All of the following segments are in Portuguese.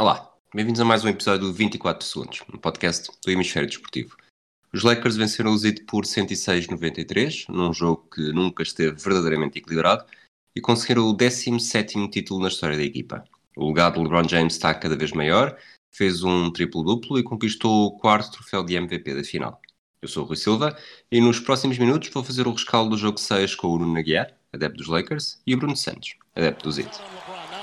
Olá, bem-vindos a mais um episódio do 24 Segundos, um podcast do Hemisfério Desportivo. Os Lakers venceram o Zid por 106-93, num jogo que nunca esteve verdadeiramente equilibrado, e conseguiram o 17º título na história da equipa. O legado de LeBron James está cada vez maior, fez um triplo-duplo e conquistou o quarto troféu de MVP da final. Eu sou o Rui Silva e nos próximos minutos vou fazer o rescaldo do jogo 6 com o Bruno Aguiar, adepto dos Lakers, e o Bruno Santos, adepto do Zid.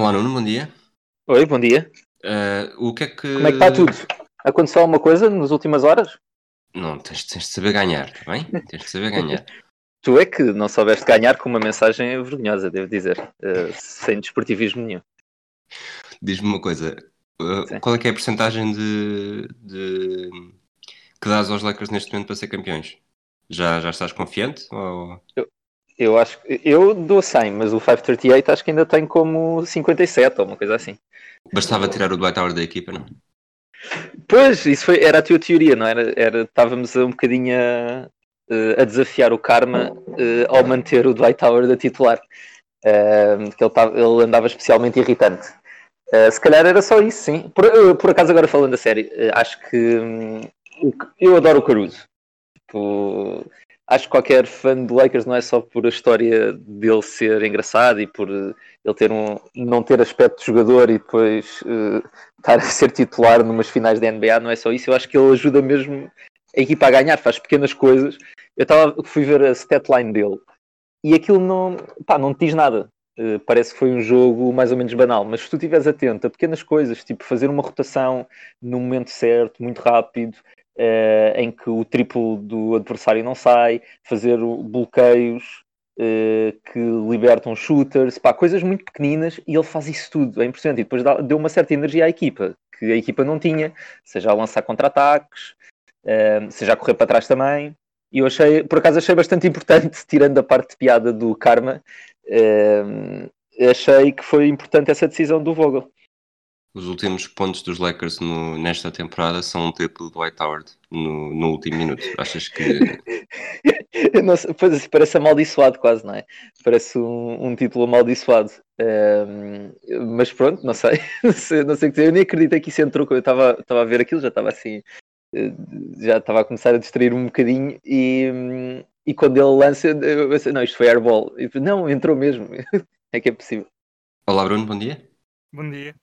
Olá Nuno, bom dia. Oi, bom dia. Uh, o que é que... Como é que está tudo? Aconteceu alguma coisa nas últimas horas? Não, tens, tens de saber ganhar, está bem? Tens de saber ganhar. Tu é que não soubeste ganhar com uma mensagem vergonhosa, devo dizer, uh, sem desportivismo nenhum. Diz-me uma coisa, uh, qual é que é a porcentagem de, de... que dás aos Lakers neste momento para ser campeões? Já, já estás confiante? Ou... Eu acho que eu dou 100, mas o 538 acho que ainda tem como 57 ou uma coisa assim. Bastava tirar o Dwight Howard da equipa, não? Pois, isso foi, era a tua teoria, não era? era estávamos um bocadinho a, a desafiar o karma eh, ao manter o Dwight Howard a titular. Eh, que ele, tava- ele andava especialmente irritante. Eh, se calhar era só isso, sim. Por, eh, por acaso, agora falando a sério, eh, acho que hum, que- eu adoro o Caruso. Tipo, acho que qualquer fã do Lakers não é só por a história dele ser engraçado e por eh, ele ter um, não ter aspecto de jogador e depois eh, estar a ser titular numas finais da NBA, não é só isso. Eu acho que ele ajuda mesmo a equipa a ganhar, faz pequenas coisas. Eu tava, fui ver a statline dele e aquilo não, pá, não te diz nada. Eh, parece que foi um jogo mais ou menos banal, mas se tu estiveres atento a pequenas coisas, tipo fazer uma rotação no momento certo, muito rápido, eh, em que o triplo do adversário não sai, fazer bloqueios eh, que libertam shooters, pá, coisas muito pequeninas e ele faz isso tudo, é impressionante. E depois dá- deu uma certa energia à equipa, que a equipa não tinha, seja a lançar contra-ataques, eh, seja a correr para trás também. E eu achei, por acaso achei bastante importante, tirando a parte de piada do Karma, achei que foi importante essa decisão do Vogel. Os últimos pontos dos Lakers no- nesta temporada são um triplo do Dwight Howard no, no último minuto. Achas que pois, parece amaldiçoado quase, não é? Parece um, um título amaldiçoado. Ehm, mas pronto, não sei. não sei, não sei o que dizer. Eu nem acreditei que isso entrou. quando Eu estava estava a ver aquilo, já estava assim, eh, já estava a começar a distrair um bocadinho e, e quando ele lança, eu pensei, não, isto foi airball. Não, entrou mesmo. é que é possível. Olá Bruno, bom dia. Bom dia.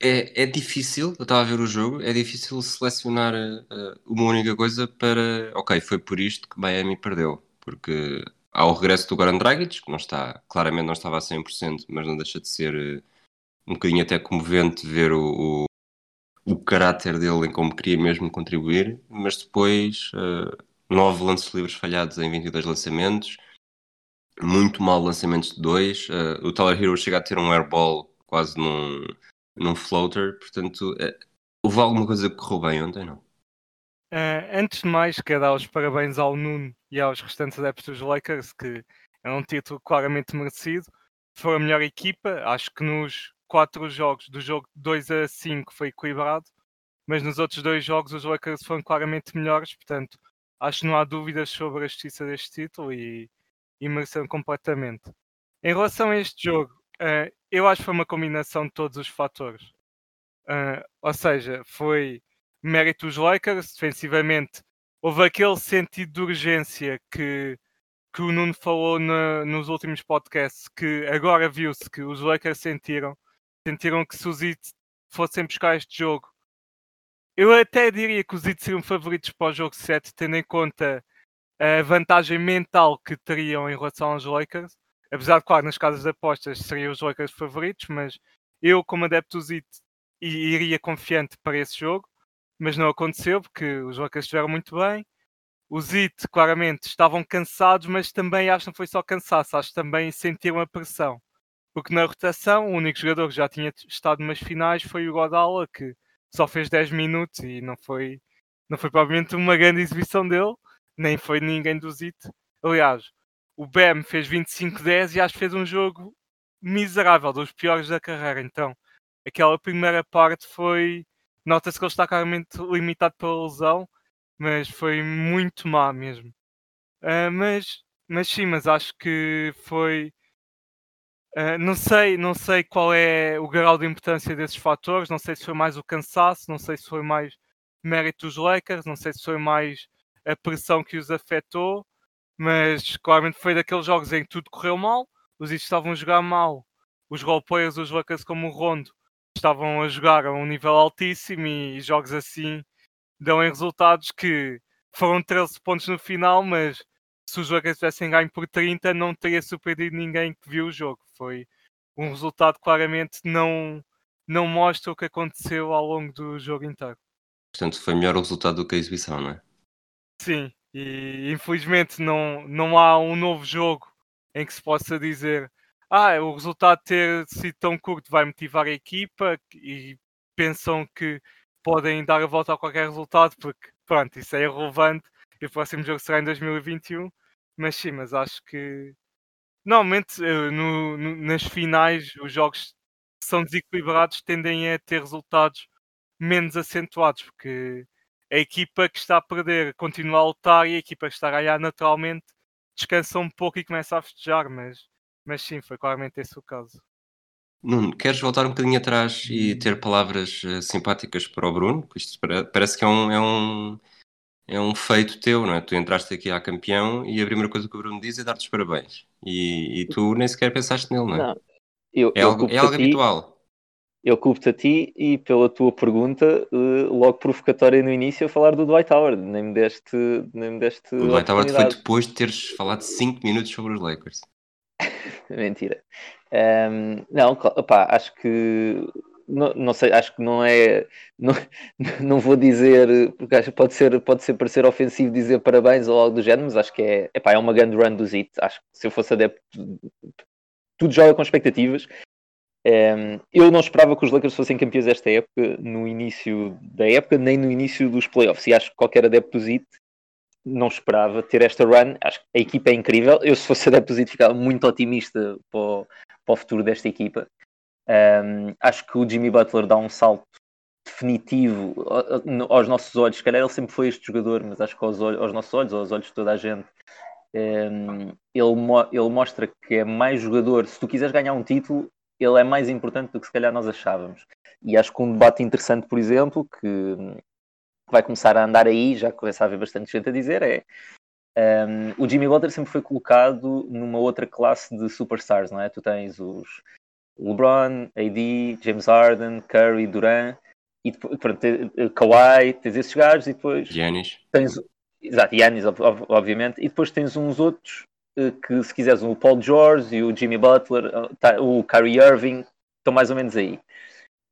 É, é difícil, eu estava a ver o jogo, é difícil selecionar eh, uma única coisa para. Ok, foi por isto que Miami perdeu. Porque há o regresso do Goran Dragic, que não está, claramente não estava a 100%, mas não deixa de ser eh, um bocadinho até comovente ver o, o, o caráter dele em como queria mesmo contribuir. Mas depois, eh, nove lances livres falhados em 22 lançamentos, muito mal lançamentos de dois. eh, o Tyler Hero chega a ter um airball quase num num floater, portanto, eh, houve alguma coisa que correu bem ontem, não? Ah, antes de mais, quero dar os parabéns ao Nuno e aos restantes adeptos dos Lakers, que é um título claramente merecido. Foi a melhor equipa, acho que nos quatro jogos, do jogo 2 a 5 foi equilibrado, mas nos outros dois jogos os Lakers foram claramente melhores, portanto, acho que não há dúvidas sobre a justiça deste título e, e completamente. Em relação a este jogo, ah, eu acho que foi uma combinação de todos os fatores. Ah, ou seja, foi mérito dos Lakers, defensivamente houve aquele sentido de urgência que, que o Nuno falou na- nos últimos podcasts, que agora viu-se que os Lakers sentiram, sentiram que se os Heat fossem buscar este jogo, eu até diria que os Heat seriam favoritos para o jogo 7, tendo em conta a vantagem mental que teriam em relação aos Lakers. Apesar de, claro, nas casas de apostas seriam os Lakers favoritos, mas eu, como adepto dos Heat, i- iria confiante para esse jogo, mas não aconteceu porque os Lakers estiveram muito bem. os IT claramente estavam cansados, mas também acho que não foi só cansaço, acho que também sentiram a pressão. Porque na rotação, o único jogador que já tinha estado nas finais foi o Godala, que só fez 10 minutos e não foi, não foi provavelmente uma grande exibição dele, nem foi ninguém do ZIT. Aliás, o Bam fez 25-10 e acho que fez um jogo miserável, dos piores da carreira. Então, aquela primeira parte foi. Nota-se que ele está claramente limitado pela lesão, mas foi muito má mesmo. Uh, mas, mas sim, mas acho que foi. Uh, não sei, não sei qual é o grau de importância desses fatores. Não sei se foi mais o cansaço, não sei se foi mais mérito dos Lakers, não sei se foi mais a pressão que os afetou, mas claramente foi daqueles jogos em que tudo correu mal, os East estavam a jogar mal, os roleplayers, os Lakers como o Rondo, estavam a jogar a um nível altíssimo e jogos assim dão em resultados que foram 13 pontos no final, mas se os Lakers tivessem ganho por 30 não teria surpreendido ninguém que viu o jogo. Foi um resultado claramente não, não mostra o que aconteceu ao longo do jogo inteiro. Portanto, foi melhor o resultado do que a exibição, não é? Sim, e infelizmente não, não há um novo jogo em que se possa dizer ah, o resultado ter sido tão curto vai motivar a equipa e pensam que podem dar a volta a qualquer resultado, porque pronto, isso é irrelevante e o próximo jogo será em 2021. Mas sim, mas acho que normalmente eh, no, no, nas finais os jogos são desequilibrados tendem a ter resultados menos acentuados, porque a equipa que está a perder continua a lutar e a equipa que está a ganhar naturalmente descansa um pouco e começa a festejar, mas, mas sim, foi claramente esse o caso. Nuno, queres voltar um bocadinho atrás e ter palavras uh, simpáticas para o Bruno? Isto parece que é um, é, um, é um feito teu, não é? Tu entraste aqui a campeão e a primeira coisa que o Bruno diz é dar-te os parabéns. E, e, tu nem sequer pensaste nele, não é? Não, eu, é, eu algo, é algo habitual eu culpo-te a ti e pela tua pergunta, uh, logo provocatória no início, a falar do Dwight Howard. Nem me deste. Nem me deste o Dwight Howard foi depois de teres falado 5 minutos sobre os Lakers. Mentira. Um, não, opá, acho que. Não, não, sei, acho que não é. Não, não vou dizer, porque acho que pode ser, pode ser parecer ofensivo dizer parabéns ou algo do género, mas acho que é, epá, é uma grande run do Zit. Acho que se eu fosse adepto, tudo joga com expectativas um, eu não esperava que os Lakers fossem campeões esta época, no início da época, nem no início dos playoffs. E acho que qualquer adepto do não esperava ter esta run. Acho que a equipa é incrível. Eu, se fosse adepto do ficava muito otimista para o, para o futuro desta equipa. Um, acho que o Jimmy Butler dá um salto definitivo aos nossos olhos. Se calhar ele sempre foi este jogador, mas acho que aos, olhos, aos nossos olhos, aos olhos de toda a gente, um, ele, ele mostra que é mais jogador. Se tu quiseres ganhar um título, ele é mais importante do que se calhar nós achávamos. E acho que um debate interessante, por exemplo, que vai começar a andar aí, já começa a haver bastante gente a dizer, é um, o Jimmy Butler sempre foi colocado numa outra classe de superstars, não é? Tu tens os LeBron, AD, James Harden, Curry, Durant, e depois, pronto, Kawhi, tens esses gajos e depois Giannis. tens exato, Giannis, obviamente, e depois tens uns outros eh, que se quiseres o Paul George e o Jimmy Butler, eh, tá, o Kyrie Irving, estão mais ou menos aí.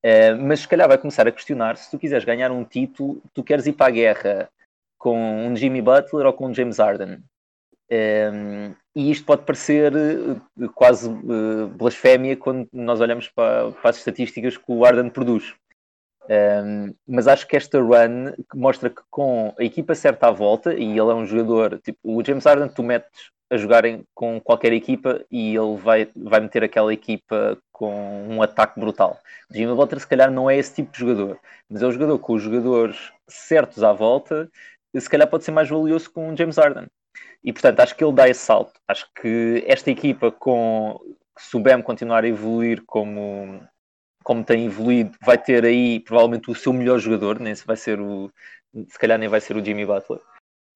Uh, mas se calhar vai começar a questionar se tu quiseres ganhar um título, tu queres ir para a guerra com um Jimmy Butler ou com um James Harden. Um, e isto pode parecer quase uh, blasfémia quando nós olhamos para, para, as estatísticas que o Harden produz. Um, mas acho que esta run mostra que com a equipa certa à volta, e ele é um jogador, tipo, o James Harden, tu metes a jogarem com qualquer equipa e ele vai, vai meter aquela equipa com um ataque brutal. O Jimmy Butler se calhar não é esse tipo de jogador, mas é um jogador com os jogadores certos à volta, se calhar pode ser mais valioso com o James Harden. E portanto acho que ele dá esse salto. Acho que esta equipa com se o Bam continuar a evoluir como, como tem evoluído, vai ter aí provavelmente o seu melhor jogador, nem se vai ser o se calhar nem vai ser o Jimmy Butler.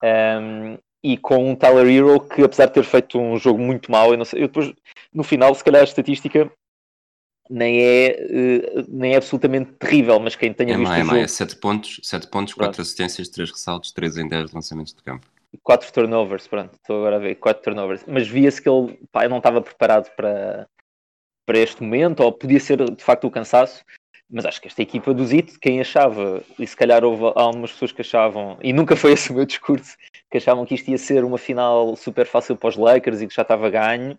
Um, e com um Tyler Hero que, apesar de ter feito um jogo muito mau, eu não sei, eu depois, no final, se calhar a estatística nem é, uh, nem é absolutamente terrível, mas quem tenha é visto má, é o má, jogo... é 7 pontos, 7 pontos 4 assistências, 3 ressaltos, 3 em 10 lançamentos de campo. 4 turnovers, pronto, estou agora a ver, 4 turnovers, mas via-se que ele, pá, não estava preparado para, para este momento, ou podia ser de facto o cansaço, mas acho que esta equipa do Zito, quem achava, e se calhar houve algumas pessoas que achavam, e nunca foi esse o meu discurso, que achavam que isto ia ser uma final super fácil para os Lakers e que já estava ganho.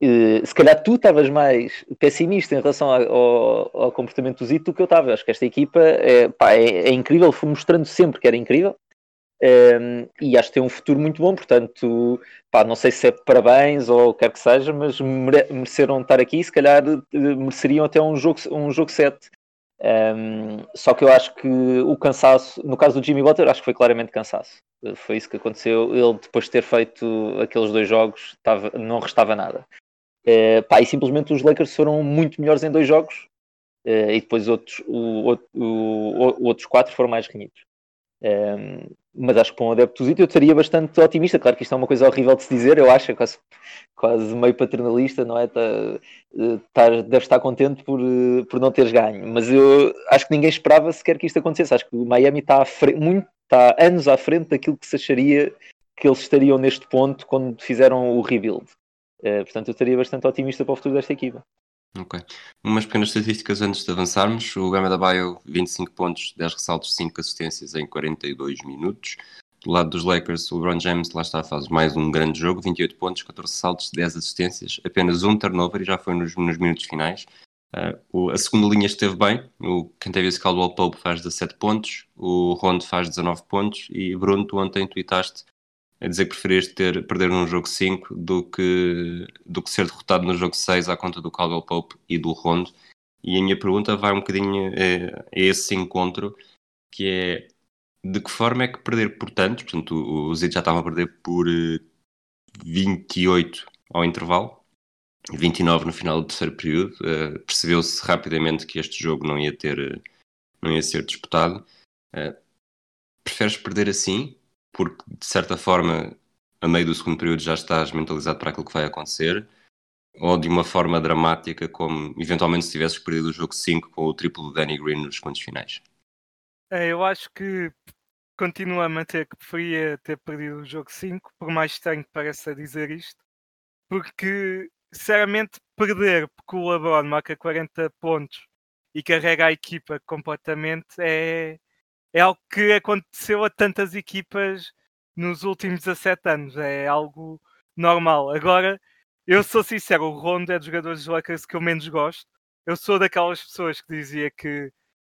E, se calhar tu estavas mais pessimista em relação ao, ao, comportamento do Zito do que eu estava. Acho que esta equipa é, pá, é, é incrível, foi mostrando sempre que era incrível. Um, e acho que tem um futuro muito bom, portanto, pá, não sei se é parabéns ou o que quer que seja, mas mere mereceram estar aqui, se calhar eh, mereceriam até um jogo, um jogo 7. Um, só que eu acho que o cansaço, no caso do Jimmy Butler, acho que foi claramente cansaço. Foi isso que aconteceu. Ele, depois de ter feito aqueles dois jogos, tava, não restava nada. Uh, pá, e simplesmente os Lakers foram muito melhores em dois jogos uh, e depois outros, o, o, o, outros quatro foram mais renhidos. Um, mas acho que para um adepto eu estaria bastante otimista. Claro que isto é uma coisa horrível de se dizer, eu acho, é quase, quase meio paternalista, não é? Tá, tá, deve estar contente por, por não teres ganho, mas eu acho que ninguém esperava sequer que isto acontecesse. Acho que o Miami está, muito, está anos à frente daquilo que se acharia que eles estariam neste ponto quando fizeram o rebuild. Uh, portanto, eu estaria bastante otimista para o futuro desta equipa. Ok. Umas pequenas estatísticas antes de avançarmos. O Gama da Baio, 25 pontos, 10 ressaltos, 5 assistências em 42 minutos. Do lado dos Lakers, o LeBron James, lá está, faz mais um grande jogo, 28 pontos, 14 ressaltos, 10 assistências, apenas um turnover e já foi nos, nos minutos finais. Uh, a segunda linha esteve bem, o Cantavius Caldwell Pope faz 17 pontos, o Rondo faz 19 pontos e Bruno, tu ontem tweetaste a dizer que preferiste ter, perder num jogo 5 do que, do que ser derrotado no jogo 6 à conta do Caldwell Pope e do Rondo. E a minha pergunta vai um bocadinho a, a esse encontro, que é de que forma é que perder por tantos, portanto os Zid já estavam a perder por 28 eh, ao intervalo, 29 no final do terceiro período, uh, percebeu-se rapidamente que este jogo não ia ter, não ia ser disputado. Uh, preferes perder assim porque de certa forma, a meio do segundo período já estás mentalizado para aquilo que vai acontecer, ou de uma forma dramática, como eventualmente se tivesses perdido o jogo 5 com o triplo do Danny Green nos segundos finais? É, eu acho que continuo a manter que preferia ter perdido o jogo 5, por mais estranho que pareça dizer isto, porque sinceramente perder porque o LeBron marca 40 pontos e carrega a equipa completamente é, é algo que aconteceu a tantas equipas nos últimos 17 anos. É algo normal. Agora, eu sou sincero, o Rondo é dos jogadores dos Lakers que eu menos gosto. Eu sou daquelas pessoas que dizia que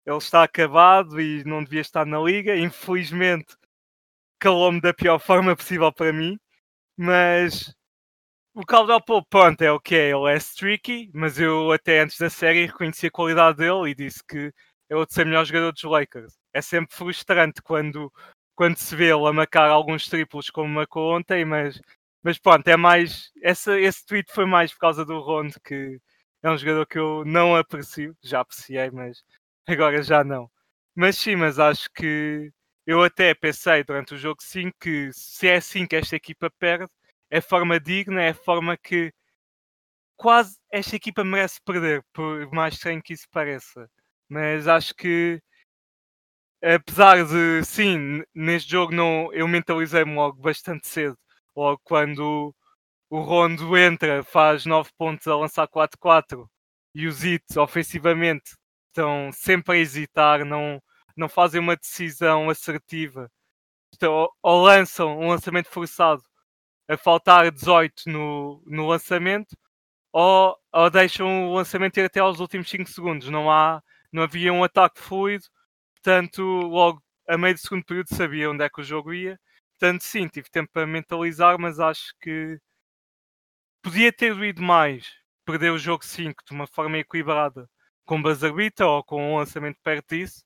ele está acabado e não devia estar na liga. Infelizmente, calou-me da pior forma possível para mim. Mas o Caldwell Pope, pronto, é o que é. Ele é streaky, mas eu até antes da série reconheci a qualidade dele e disse que é outro ser melhor jogador dos Lakers é sempre frustrante quando, quando se vê ele a marcar alguns triplos como marcou ontem, mas, mas pronto, é mais. Essa, esse tweet foi mais por causa do Rondo, que é um jogador que eu não aprecio, já apreciei, mas agora já não. Mas sim, mas acho que eu até pensei durante o jogo 5 que se é assim que esta equipa perde, é forma digna, é forma que quase esta equipa merece perder, por mais estranho que isso pareça. Mas acho que apesar de, sim, neste jogo não, eu mentalizei-me logo bastante cedo. Logo quando o Rondo entra, faz 9 pontos a lançar 4-4 e os hits ofensivamente estão sempre a hesitar, não, não fazem uma decisão assertiva. Então, ou lançam um lançamento forçado a faltar 18 no, no lançamento, ou, ou deixam o lançamento ir até aos últimos 5 segundos. Não, há, não havia um ataque fluido Portanto, logo a meio do segundo período sabia onde é que o jogo ia. Portanto, sim, tive tempo para mentalizar, mas acho que podia ter ido mais. Perder o jogo 5 de uma forma equilibrada com beater ou com um lançamento perto disso.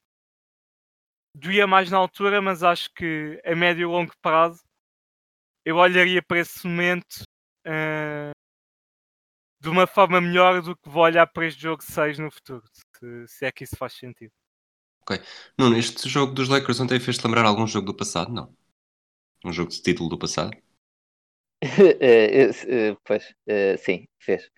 Doía mais na altura, mas acho que a médio e longo prazo eu olharia para esse momento uh, de uma forma melhor do que vou olhar para este jogo 6 no futuro, se, se é que isso faz sentido. Ok. Nuno, este jogo dos Lakers ontem fez-te lembrar algum jogo do passado? Não. Um jogo de título do passado? Eh, eh, pois, eh, sim, fez.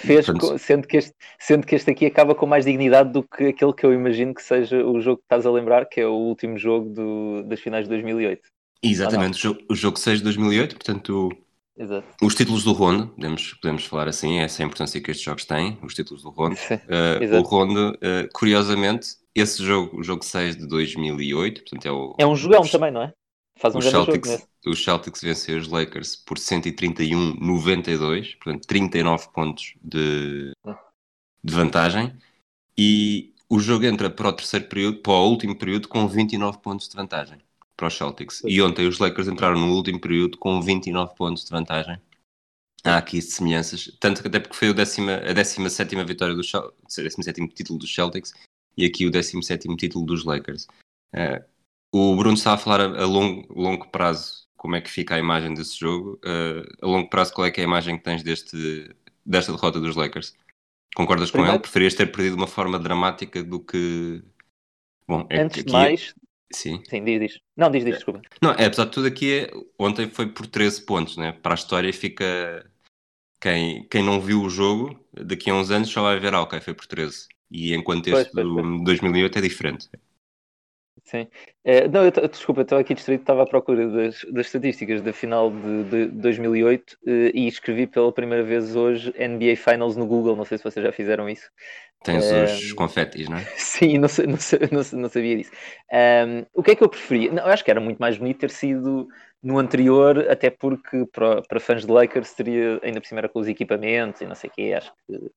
fez, sendo, que este, sendo que este aqui acaba com mais dignidade do que aquele que eu imagino que seja o jogo que estás a lembrar, que é o último jogo do, das finais de 2008. Exatamente, o jogo, o jogo 6 de 2008, portanto Exato. Os títulos do Rondo, podemos, podemos falar assim, essa é a importância que estes jogos têm, os títulos do Rondo. Uh, o exato. Rondo, uh, curiosamente, esse jogo, o jogo 6 de 2008, portanto é o, É um jogão os, também, não é? Faz um os jogo Celtics, nesse. os Celtics venceu os Lakers por 131-92, portanto 39 pontos de, de vantagem, e o jogo entra para o terceiro período, para o último período, com 29 pontos de vantagem para os Celtics. E ontem os Lakers entraram no último período com 29 pontos de vantagem. Há aqui semelhanças, tanto que até porque foi o décima, a 17 vitória do Cel- 17 título dos Celtics e aqui o 17 título dos Lakers. Eh, o Bruno está a falar a, longo, longo prazo como é que fica a imagem desse jogo. Eh, a longo prazo, qual é que é a imagem que tens deste, desta derrota dos Lakers? Concordas com Primeiro- ele? Preferias ter perdido de uma forma dramática do que. Bom, é Antes de aqui- mais, Sim. sim, diz, diz. Não, diz, diz, desculpa. Não, é, apesar de tudo aqui, é, ontem foi por 13 pontos, né? Para a história fica. Quem, quem não viu o jogo, daqui a uns anos só vai ver, ah, ok, foi por 13. E enquanto Pois, este pois, do 2008 é diferente. Sim. Eh, não, eu desculpa, eu estava aqui distraído, estava à procura das, das estatísticas da final de, de 2008 eh, e escrevi pela primeira vez hoje NBA Finals no Google. Não sei se vocês já fizeram isso. Tens É, os confetes, não é? Sim, não, não, não não sabia disso. Ahm, o que é que eu preferia? Não, eu acho que era muito mais bonito ter sido no anterior, até porque para, para fãs de Lakers teria ainda por cima era com os equipamentos e não sei o quê. Acho que,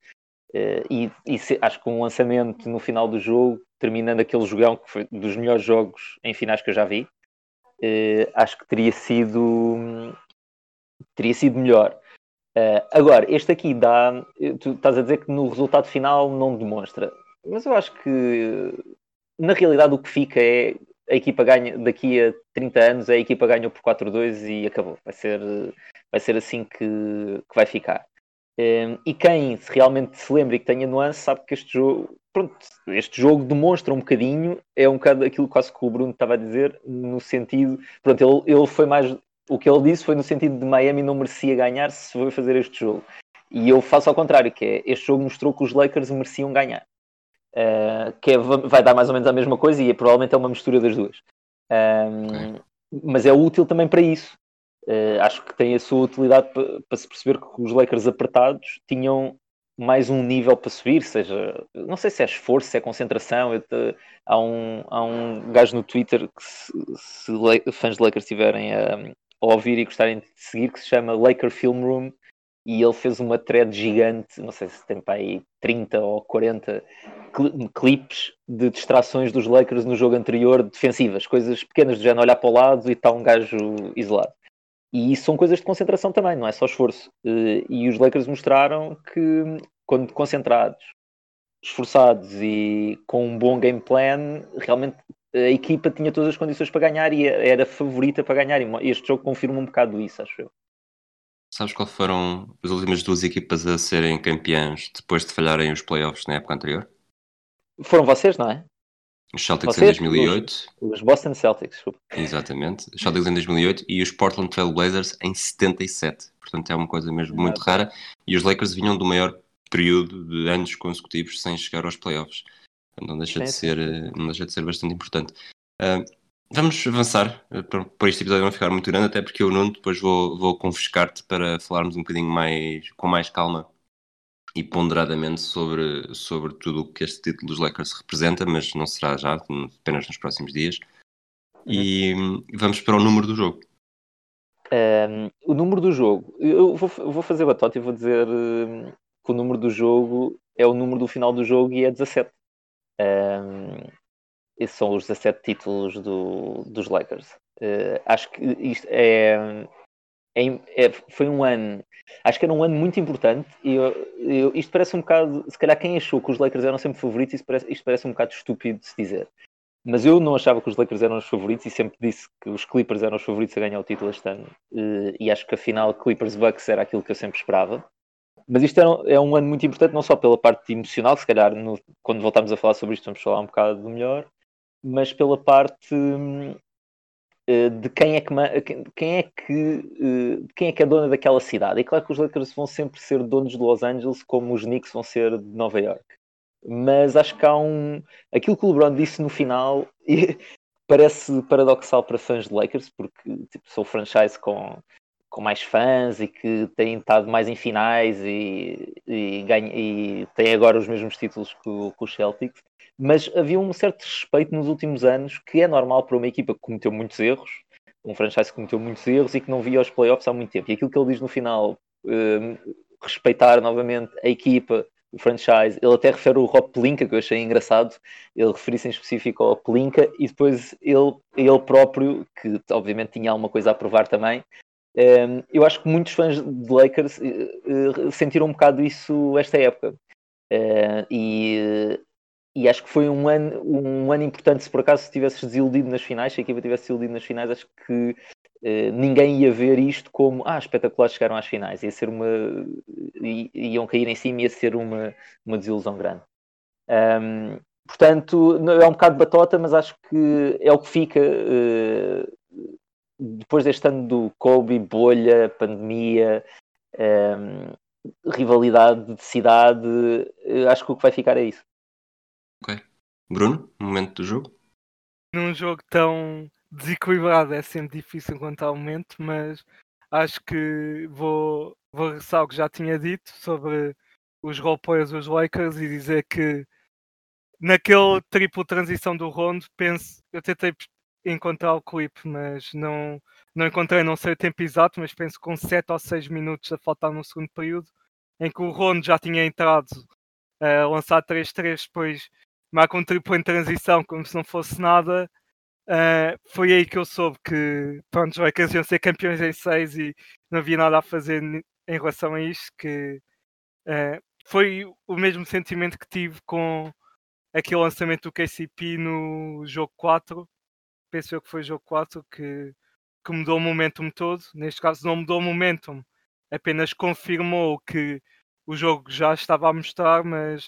eh, e e se- acho que um lançamento no final do jogo, terminando aquele jogão que foi dos melhores jogos em finais que eu já vi, eh, acho que teria sido teria sido melhor. Eh, agora, este aqui dá. Tu estás a dizer que no resultado final não demonstra. Mas eu acho que na realidade o que fica é a equipa ganha daqui a 30 anos, a equipa ganhou por 4-2 e acabou. Vai ser, vai ser assim que, que vai ficar. Um, e quem se realmente se lembra e que tenha nuance sabe que este jogo, pronto, este jogo demonstra um bocadinho, é um bocado aquilo quase que o Bruno estava a dizer, no sentido, pronto, ele, ele foi mais, o que ele disse foi no sentido de Miami não merecia ganhar se foi fazer este jogo. E eu faço ao contrário, que é, este jogo mostrou que os Lakers mereciam ganhar. Uh, que é, vai dar mais ou menos a mesma coisa e é, provavelmente é uma mistura das duas. Um, Mas é útil também para isso. Uh, acho que tem a sua utilidade para, se perceber que os Lakers apertados tinham mais um nível para subir, seja, não sei se é esforço, se é concentração. Te, há, um, há um gajo no Twitter que, se, se fãs de Lakers estiverem a, a ouvir e gostarem de seguir, que se chama Laker Film Room, e ele fez uma thread gigante, não sei se tem para aí 30 ou 40 cli- clipes de distrações dos Lakers no jogo anterior, defensivas, coisas pequenas, de género olhar para o lado e está um gajo isolado. E isso são coisas de concentração também, não é só esforço. Eh, E os Lakers mostraram que, quando concentrados, esforçados e com um bom game plan, realmente a equipa tinha todas as condições para ganhar e era favorita para ganhar. E este jogo confirma um bocado isso, acho eu. Sabes qual foram as últimas duas equipas a serem campeãs depois de falharem os playoffs na época anterior? Foram vocês, não é? Os Celtics Vocês? em 2008, Os Boston Celtics, desculpa. exatamente. Os Celtics em 2008 e os Portland Trail Blazers em 77. Portanto, é uma coisa mesmo muito Exato. rara. E os Lakers vinham do maior período de anos consecutivos sem chegar aos playoffs. Não deixa, de ser, eh, não deixa de ser bastante importante. Ah, vamos avançar eh, para, para este episódio não ficar muito grande, até porque eu, Nuno, depois vou, vou confiscar-te para falarmos um bocadinho mais, com mais calma e ponderadamente sobre, sobre tudo o que este título dos Lakers representa, mas não será já, apenas nos próximos dias. E hum, vamos para o número do jogo. Um, o número do jogo, eu vou, vou fazer batota e vou dizer um, que o número do jogo é o número do final do jogo e é 17. Um, esses são os 17 títulos do, dos Lakers. Uh, acho que isto é, é, é- foi um ano, acho que era um ano muito importante. E eu, eu- isto parece um bocado, se calhar, quem achou que os Lakers eram sempre favoritos, isto parece, isto parece um bocado estúpido de se dizer. Mas eu não achava que os Lakers eram os favoritos e sempre disse que os Clippers eram os favoritos a ganhar o título este ano. Eh, E acho que a final Clippers-Bucks era aquilo que eu sempre esperava. Mas isto era, é um ano muito importante, não só pela parte emocional, se calhar no- quando voltarmos a falar sobre isto vamos falar um bocado melhor, mas pela parte hum, de quem é que ma- quem é que eh, quem é que é dona daquela cidade. É claro que os Lakers vão sempre ser donos de Los Angeles, como os Knicks vão ser de Nova York. Mas acho que há um aquilo que o LeBron disse no final e parece paradoxal para fãs de Lakers, porque tipo, sou franchise com com mais fãs e que têm estado mais em finais e, e, ganha, e têm agora os mesmos títulos que, que os Celtics, mas havia um certo respeito nos últimos anos que é normal para uma equipa que cometeu muitos erros, um franchise que cometeu muitos erros e que não via os playoffs há muito tempo. E aquilo que ele diz no final, um, respeitar novamente a equipa, o franchise, ele até refere o Rob Pelinka, que eu achei engraçado, ele refere-se em específico ao Pelinka e depois ele, ele próprio, que obviamente tinha alguma coisa a provar também, um, eu acho que muitos fãs de Lakers uh, sentiram um bocado isso esta época. Uh, e, e acho que foi um ano, um ano importante se por acaso tivesses desiludido nas finais, se a equipa tivesse desiludido nas finais, acho que uh, ninguém ia ver isto como ah, espetacular, chegaram às finais, ia ser uma iam cair em cima, ia ser uma, uma desilusão grande. Um, portanto, é um bocado batota, mas acho que é o que fica uh, depois deste ano do Kobe, bolha, pandemia, um, rivalidade de cidade, acho que o que vai ficar é isso. Ok. Bruno, momento do jogo? Num jogo tão desequilibrado é sempre difícil encontrar o momento, mas acho que vou, vou ressaltar o que já tinha dito sobre os roleplayers dos Lakers e dizer que naquele triplo transição do Rondo, penso, eu tentei encontrar o clipe, mas não, não encontrei, não sei o tempo exato, mas penso com 7 ou 6 minutos a faltar no segundo período, em que o Rondo já tinha entrado a uh, lançar 3-3, depois marca um triplo em transição como se não fosse nada. Uh, foi aí que eu soube que pronto, os Lakers iam ser campeões em 6 e não havia nada a fazer em relação a isto, que uh, foi o mesmo sentimento que tive com aquele lançamento do KCP no jogo 4, penso eu que foi o jogo 4 que, que mudou o momentum todo. Neste caso, não mudou o momentum, apenas confirmou que o jogo já estava a mostrar, mas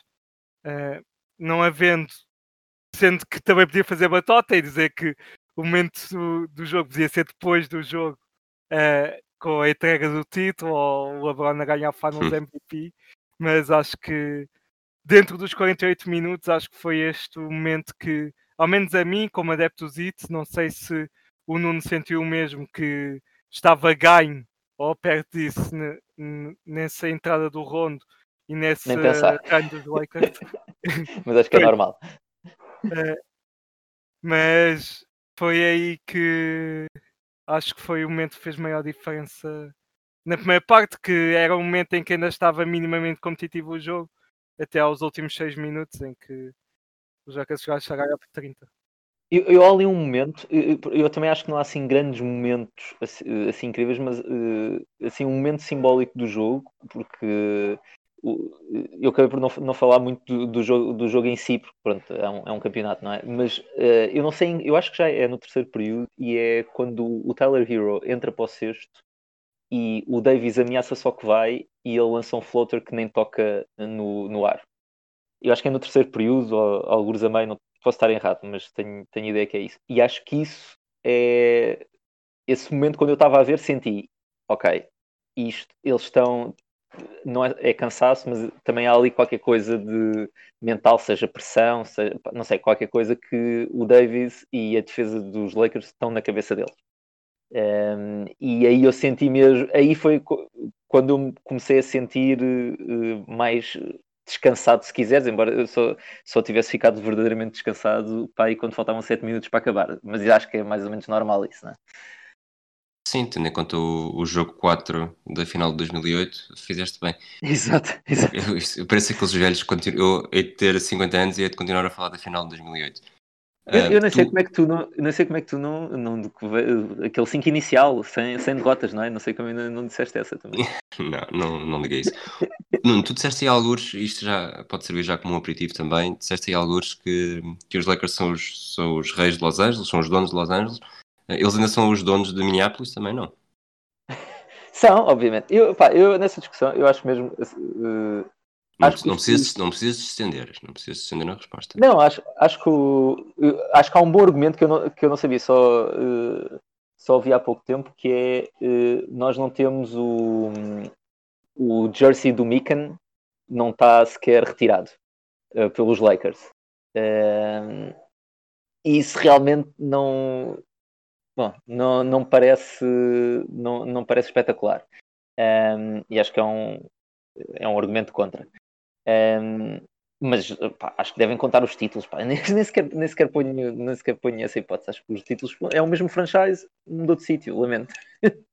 uh, não havendo, sendo que também podia fazer batota e dizer que o momento do, do jogo podia ser depois do jogo, uh, com a entrega do título ou o LeBron a ganhar Finals MVP, mas acho que dentro dos 48 minutos, acho que foi este o momento que ao menos a mim, como adepto do ZIT, não sei se o Nuno sentiu mesmo que estava ganho ou perto disso nessa entrada do Rondo e nesse ganho dos Lakers. mas acho que é normal. É, mas foi aí que acho que foi o momento que fez maior diferença na primeira parte, que era o momento em que ainda estava minimamente competitivo o jogo, até aos últimos seis minutos em que já que esses gajos chegaram por 30. Eu, eu ali um momento, eu, eu, também acho que não há assim grandes momentos assim, assim, incríveis, mas eh, assim um momento simbólico do jogo, porque eu acabei por não, não falar muito do, do, jogo, do jogo em si, porque pronto, é um, é um campeonato, não é? Mas uh, eu não sei, eu acho que já é no terceiro período e é quando o Tyler Hero entra para o sexto e o Davis ameaça só que vai e ele lança um floater que nem toca no, no ar eu acho que é no terceiro período, ou alguns a meio, não posso estar errado, mas tenho, tenho ideia que é isso. E acho que isso é esse momento quando eu estava a ver, senti, ok, isto, eles estão, não é, é, cansaço, mas também há ali qualquer coisa de mental, seja pressão, seja, não sei, qualquer coisa que o Davis e a defesa dos Lakers estão na cabeça deles. Um, e aí eu senti mesmo, aí foi quando eu comecei a sentir uh, mais descansado se quiseres, embora eu só, só tivesse ficado verdadeiramente descansado para aí quando faltavam 7 minutos para acabar. Mas acho que é mais ou menos normal isso, não é? Sim, tendo em conta o, o jogo 4 da final de 2008, fizeste bem. Exato, exato. Eu, eu, parece que os velhos continuam. Eu de ter 50 anos e de continuar a falar da final de 2008. Eu, eu não, tu... sei como é que tu não, não sei como é que tu não, não aquele 5 inicial, sem, sem derrotas, não é? Não sei como ainda não disseste essa também. não, não, não liguei isso. Nuno, tu disseste aí alguns, isto já pode servir já como um aperitivo também, disseste aí alguns que, que os Lakers são os, são os reis de Los Angeles, são os donos de Los Angeles. Eles ainda são os donos de Minneapolis também, não? São, obviamente. Eu, pá, eu nessa discussão, eu acho mesmo. Uh, não, acho não, precisas, não precisas estender, não precisas estender na resposta. Não, acho, acho, que, o, acho que há um bom argumento que eu não, que eu não sabia, só, uh, só ouvi há pouco tempo, que é uh, nós não temos o, o jersey do Mikan, não está sequer retirado pelos Lakers. e isso realmente não. Bom, não, não, parece, não, não parece espetacular. Um, e acho que é um, é um argumento contra. Um, mas pá, acho que devem contar os títulos. Pá. Nem, nem, sequer, nem, sequer ponho, nem sequer ponho essa hipótese. Acho que os títulos é o mesmo franchise, mudou de sítio, lamento.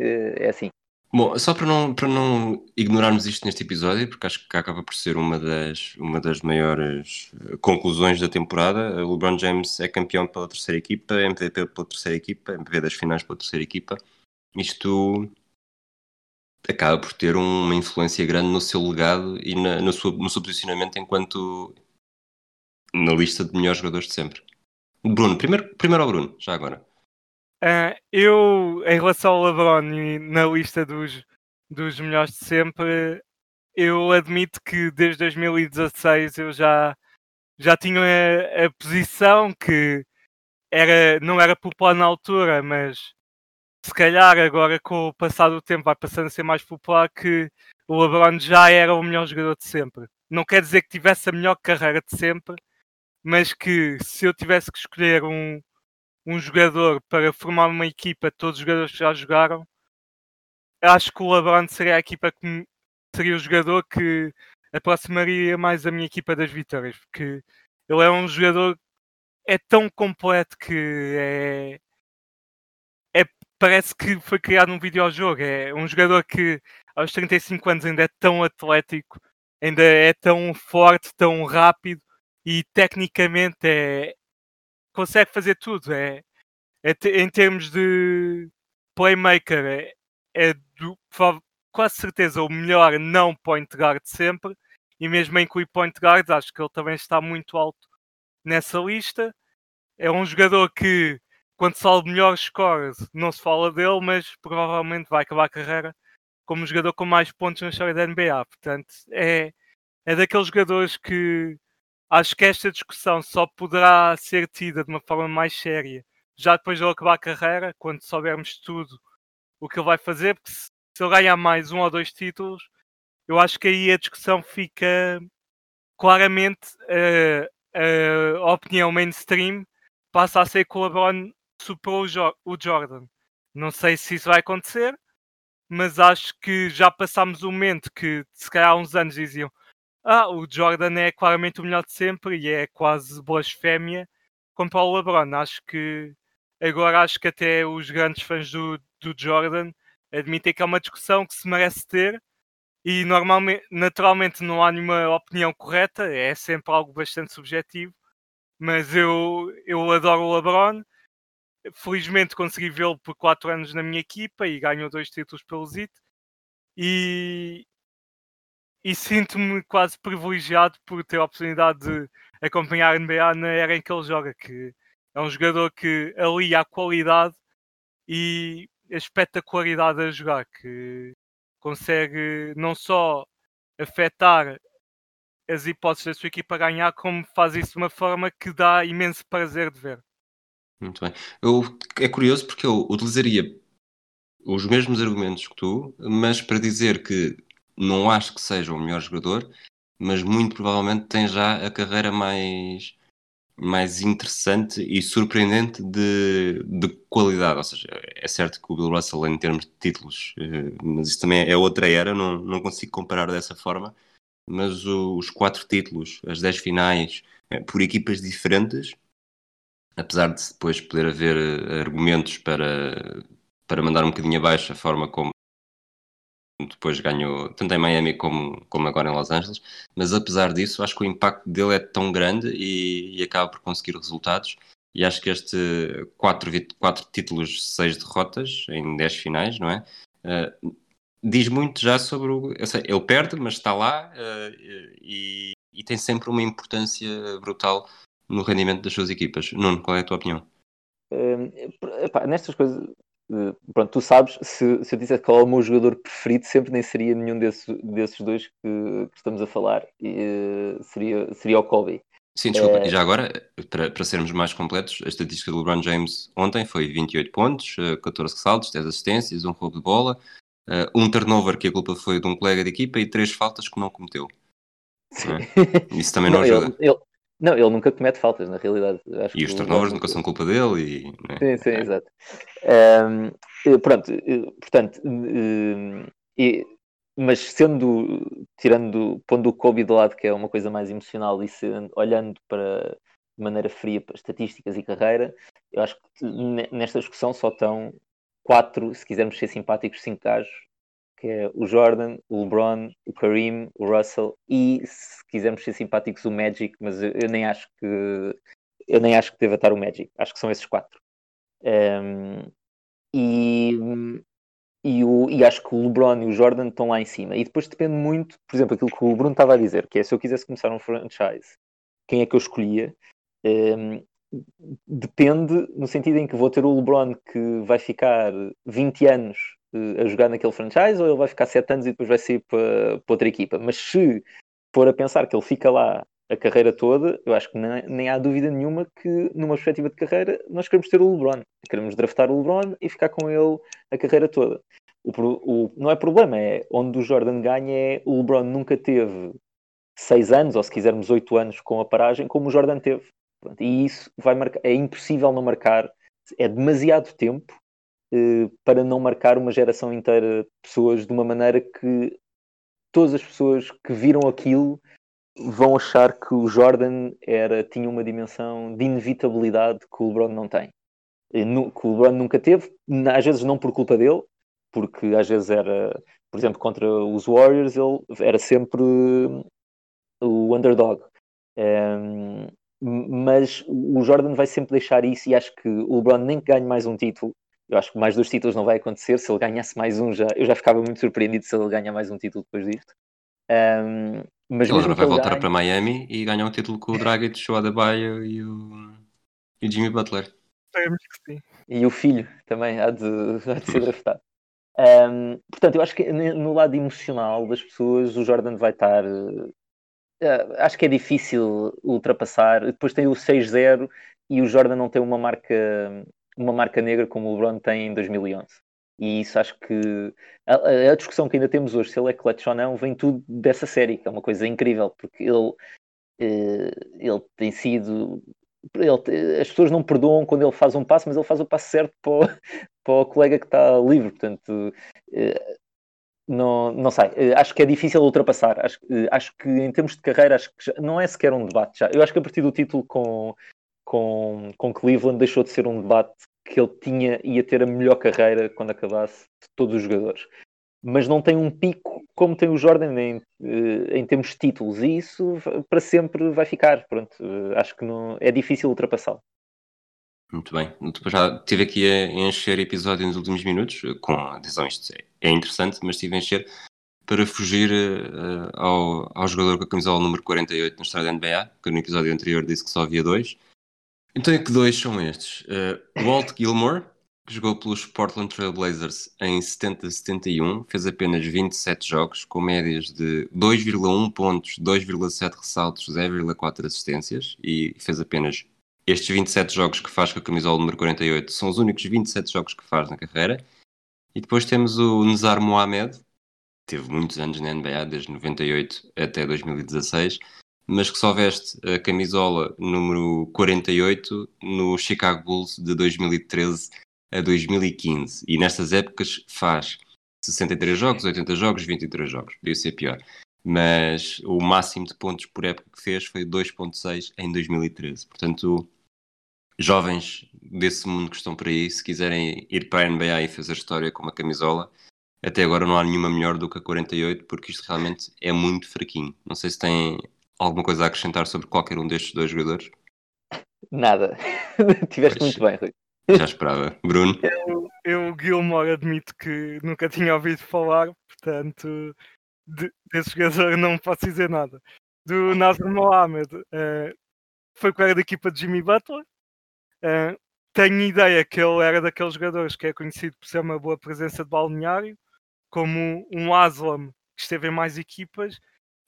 é assim. Bom, só para não, para não ignorarmos isto neste episódio, porque acho que acaba por ser uma das, uma das maiores eh, conclusões da temporada, o LeBron James é campeão pela terceira equipa, MVP pela terceira equipa, MVP das finais pela terceira equipa. Isto acaba por ter uma influência grande no seu legado e na, no, seu, no seu posicionamento enquanto na lista de melhores jogadores de sempre. Bruno, primeiro, primeiro ao Bruno, já agora. Uh, eu, em relação ao LeBron e na lista dos, dos melhores de sempre, eu admito que desde 2016 eu já, já tinha a, a posição que era, não era popular na altura, mas se calhar agora com o passar do tempo vai passando a ser mais popular que o LeBron já era o melhor jogador de sempre. Não quer dizer que tivesse a melhor carreira de sempre, mas que se eu tivesse que escolher um, um jogador para formar uma equipa, todos os jogadores que já jogaram, acho que o LeBron seria a equipa que seria o jogador que aproximaria mais a minha equipa das vitórias, porque ele é um jogador é tão completo que é, é parece que foi criado num videojogo. É um jogador que aos 35 anos ainda é tão atlético, ainda é tão forte, tão rápido e tecnicamente é, consegue fazer tudo. É, é em termos de playmaker, é, é do, quase certeza o melhor não point guard sempre. E mesmo em incluir point guard, acho que ele também está muito alto nessa lista. É um jogador que, quando salve melhores scores, não se fala dele, mas provavelmente vai acabar a carreira como jogador com mais pontos na história da NBA. Portanto, é, é daqueles jogadores que acho que esta discussão só poderá ser tida de uma forma mais séria já depois de ele acabar a carreira, quando soubermos tudo o que ele vai fazer, porque se, se ele ganhar mais um ou dois títulos, eu acho que aí a discussão fica claramente uh, uh, a opinião mainstream passa a ser que o LeBron superou o, jo o Jordan. Não sei se isso vai acontecer, mas acho que já passámos o momento que se calhar há uns anos diziam ah, o Jordan é claramente o melhor de sempre e é quase blasfémia comprar o LeBron. Acho que agora acho que até os grandes fãs do, do Jordan admitem que é uma discussão que se merece ter e normalmente, naturalmente não há nenhuma opinião correta, é sempre algo bastante subjetivo, mas eu, eu adoro o LeBron, felizmente consegui vê-lo por 4 anos na minha equipa e ganhou dois títulos pelo ZIT e, e sinto-me quase privilegiado por ter a oportunidade de acompanhar a NBA na era em que ele joga, que é um jogador que alia a qualidade e a espetacularidade a jogar, que consegue não só afetar as hipóteses da sua equipa a ganhar, como faz isso de uma forma que dá imenso prazer de ver. Muito bem. Eu, é curioso porque eu utilizaria os mesmos argumentos que tu, mas para dizer que não acho que seja o melhor jogador, mas muito provavelmente tem já a carreira mais mais interessante e surpreendente de, de qualidade. Ou seja, é certo que o Bill Russell, em termos de títulos, eh, mas isso também é outra era, não, não consigo comparar dessa forma. Mas os quatro títulos, as dez finais, eh, por equipas diferentes, apesar de depois poder haver eh, argumentos para, para mandar um bocadinho abaixo a forma como depois ganhou tanto em Miami como, como agora em Los Angeles, mas apesar disso, acho que o impacto dele é tão grande e, e acaba por conseguir resultados. E acho que este quatro, quatro títulos, seis derrotas em 10 finais, não é? Uh, diz muito já sobre o. Sei, ele perde, mas está lá uh, e, e, tem sempre uma importância brutal no rendimento das suas equipas. Nuno, qual é a tua opinião? Uh, epá, nestas coisas, pronto, tu sabes, se, se eu dissesse qual é o meu jogador preferido, sempre nem seria nenhum desses, desses dois que, que estamos a falar, e, seria, seria o Kobe. Sim, desculpa, é... e já agora, para, para sermos mais completos, a estatística do LeBron James ontem foi 28 pontos, 14 ressaltos, 10 assistências, um roubo de bola, um turnover que a culpa foi de um colega de equipa e três faltas que não cometeu. Não é? Isso também não, não ajuda. Ele, ele, Não, ele nunca comete faltas, na realidade. Acho E os turnovers nunca são culpa dele. E, né? Sim, sim, É. exato. Ahm, eh, pronto, eh, portanto, eh, e- mas sendo, tirando, pondo o Kobe de lado, que é uma coisa mais emocional, e sendo- olhando para de maneira fria para estatísticas e carreira, eu acho que ne- nesta discussão só estão quatro, se quisermos ser simpáticos, cinco gajos, que é o Jordan, o LeBron, o Kareem, o Russell e, se quisermos ser simpáticos, o Magic, mas eu, eu nem acho que eu nem acho que deva estar o Magic, acho que são esses quatro. Um, e, e, o, e acho que o LeBron e o Jordan estão lá em cima. E depois depende muito, por exemplo, aquilo que o Bruno estava a dizer, que é se eu quisesse começar um franchise, quem é que eu escolhia? Um, depende no sentido em que vou ter o LeBron que vai ficar 20 anos a jogar naquele franchise ou ele vai ficar 7 anos e depois vai sair para, para outra equipa. Mas se for a pensar que ele fica lá a carreira toda, eu acho que nem, nem há dúvida nenhuma que, numa perspectiva de carreira, nós queremos ter o LeBron. Queremos draftar o LeBron e ficar com ele a carreira toda. O, o- não é problema, é onde o Jordan ganha é o LeBron nunca teve 6 anos, ou se quisermos 8 anos com a paragem, como o Jordan teve. Pronto, e isso vai marcar, é impossível não marcar, é demasiado tempo para não marcar uma geração inteira de pessoas de uma maneira que todas as pessoas que viram aquilo vão achar que o Jordan era, tinha uma dimensão de inevitabilidade que o LeBron não tem. Que o LeBron nunca teve, às vezes não por culpa dele, porque às vezes era, por exemplo, contra os Warriors, ele era sempre hum, o underdog. Hum, mas o Jordan vai sempre deixar isso e acho que o LeBron nem que ganhe mais um título, eu acho que mais dois títulos não vai acontecer. Se ele ganhasse mais um, já, eu já ficava muito surpreendido se ele ganha mais um título depois disto. Hum, mas Ele agora vai ele voltar ganhe- para Miami e ganhar um título com o Dragic, o Adebayo e o, e o Jimmy Butler. Que sim. e o filho também há de, há de ser draftado. Ahm, portanto, eu acho que no lado emocional das pessoas o Jordan vai estar. eh, acho que é difícil ultrapassar. Depois tem o 6-0 e o Jordan não tem uma marca, uma marca negra como o LeBron tem em 2011. E isso acho que a, a- discussão que ainda temos hoje, se ele é clutch ou não, vem tudo dessa série, que é uma coisa incrível, porque ele, eh, ele tem sido ele as pessoas não perdoam quando ele faz um passo, mas ele faz o passo certo para o, para o colega que está livre. Portanto, eh, não, não sei. Eh, Acho que é difícil ultrapassar. Acho, acho que em termos de carreira, acho que já- não é sequer um debate já. Eu acho que a partir do título com, com, com Cleveland deixou de ser um debate que ele tinha, ia ter a melhor carreira quando acabasse de todos os jogadores. Mas não tem um pico como tem o Jordan em, eh, em termos de títulos, e isso para sempre vai ficar. Pronto, eh, acho que não, é difícil ultrapassá-lo. Muito bem. Já estive aqui a encher episódio nos últimos minutos com a atenção, isto é, é interessante, mas estive a encher para fugir eh, ao, ao jogador com a camisola número 48 na história da NBA, que no episódio anterior disse que só havia dois. Então é que dois são estes. Eh, Walt Gilmore, que jogou pelos Portland Trail Blazers em 70-71, fez apenas 27 jogos, com médias de 2,1 pontos, 2,7 ressaltos, 0,4 assistências, e fez apenas estes 27 jogos que faz com a camisola número 48 são os únicos 27 jogos que faz na carreira. E depois temos o Nezar Mohamed, teve muitos anos na NBA, desde 98 até 2016, mas que só veste a camisola número 48 no Chicago Bulls de 2013 a 2015. E nestas épocas faz 63 jogos, 80 jogos, 23 jogos. Podia ser pior. Mas o máximo de pontos por época que fez foi 2.6 em 2013. Portanto, jovens desse mundo que estão por aí, se quiserem ir para a NBA e fazer história com uma camisola, até agora não há nenhuma melhor do que a 48, porque isto realmente é muito fraquinho. Não sei se tem alguma coisa a acrescentar sobre qualquer um destes dois jogadores. Nada. Tiveste Pois. muito bem, Rui. Já esperava. Bruno? Eu, eu, Gilmore, admito que nunca tinha ouvido falar, portanto, de- desse jogador não posso dizer nada. Do Nasser Mohamed, eh, foi colega da equipa de Jimmy Butler. Eh, tenho ideia que ele era daqueles jogadores que é conhecido por ser uma boa presença de balneário, como um Aslam que esteve em mais equipas,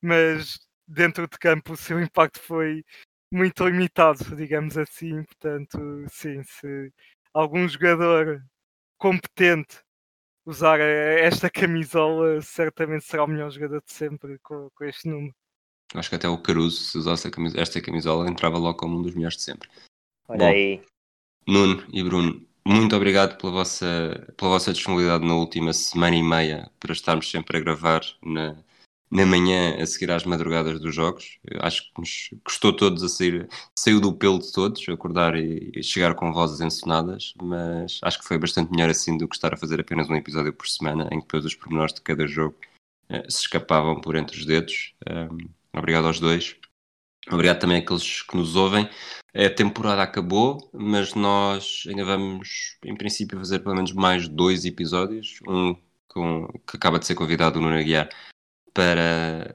mas dentro de campo o seu impacto foi muito limitado, digamos assim. Portanto, sim, se algum jogador competente usar eh, esta camisola, certamente será o melhor jogador de sempre com, com este número. Acho que até o Caruso, se usasse camisola, esta camisola, entrava logo como um dos melhores de sempre. Olha Bom. aí. Nuno e Bruno, muito obrigado pela vossa, pela vossa disponibilidade na última semana e meia para estarmos sempre a gravar na, na manhã a seguir às madrugadas dos jogos. Acho que nos custou todos a sair, saiu do pelo de todos, acordar e, chegar com vozes ensonadas, mas acho que foi bastante melhor assim do que estar a fazer apenas um episódio por semana, em que depois os pormenores de cada jogo eh, se escapavam por entre os dedos. Obrigado aos dois. Obrigado também àqueles que nos ouvem. A temporada acabou, mas nós ainda vamos, em princípio, fazer pelo menos mais dois episódios. Um com, que acaba de ser convidado o Nuno Aguiar para,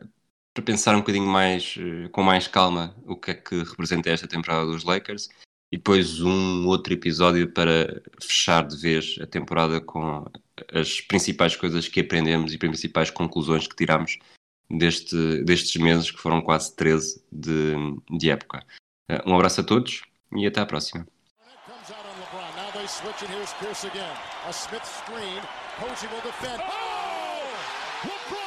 para pensar um bocadinho mais, eh, com mais calma, o que é que representa esta temporada dos Lakers. E depois um outro episódio para fechar de vez a temporada com as principais coisas que aprendemos e principais conclusões que tiramos deste, destes meses, que foram quase 13 de, de época. Eh, Um abraço a todos e até à próxima. Comes out on LeBron. Now they switch and here's Pierce again. A Smith screen. Posey will defend. Oh!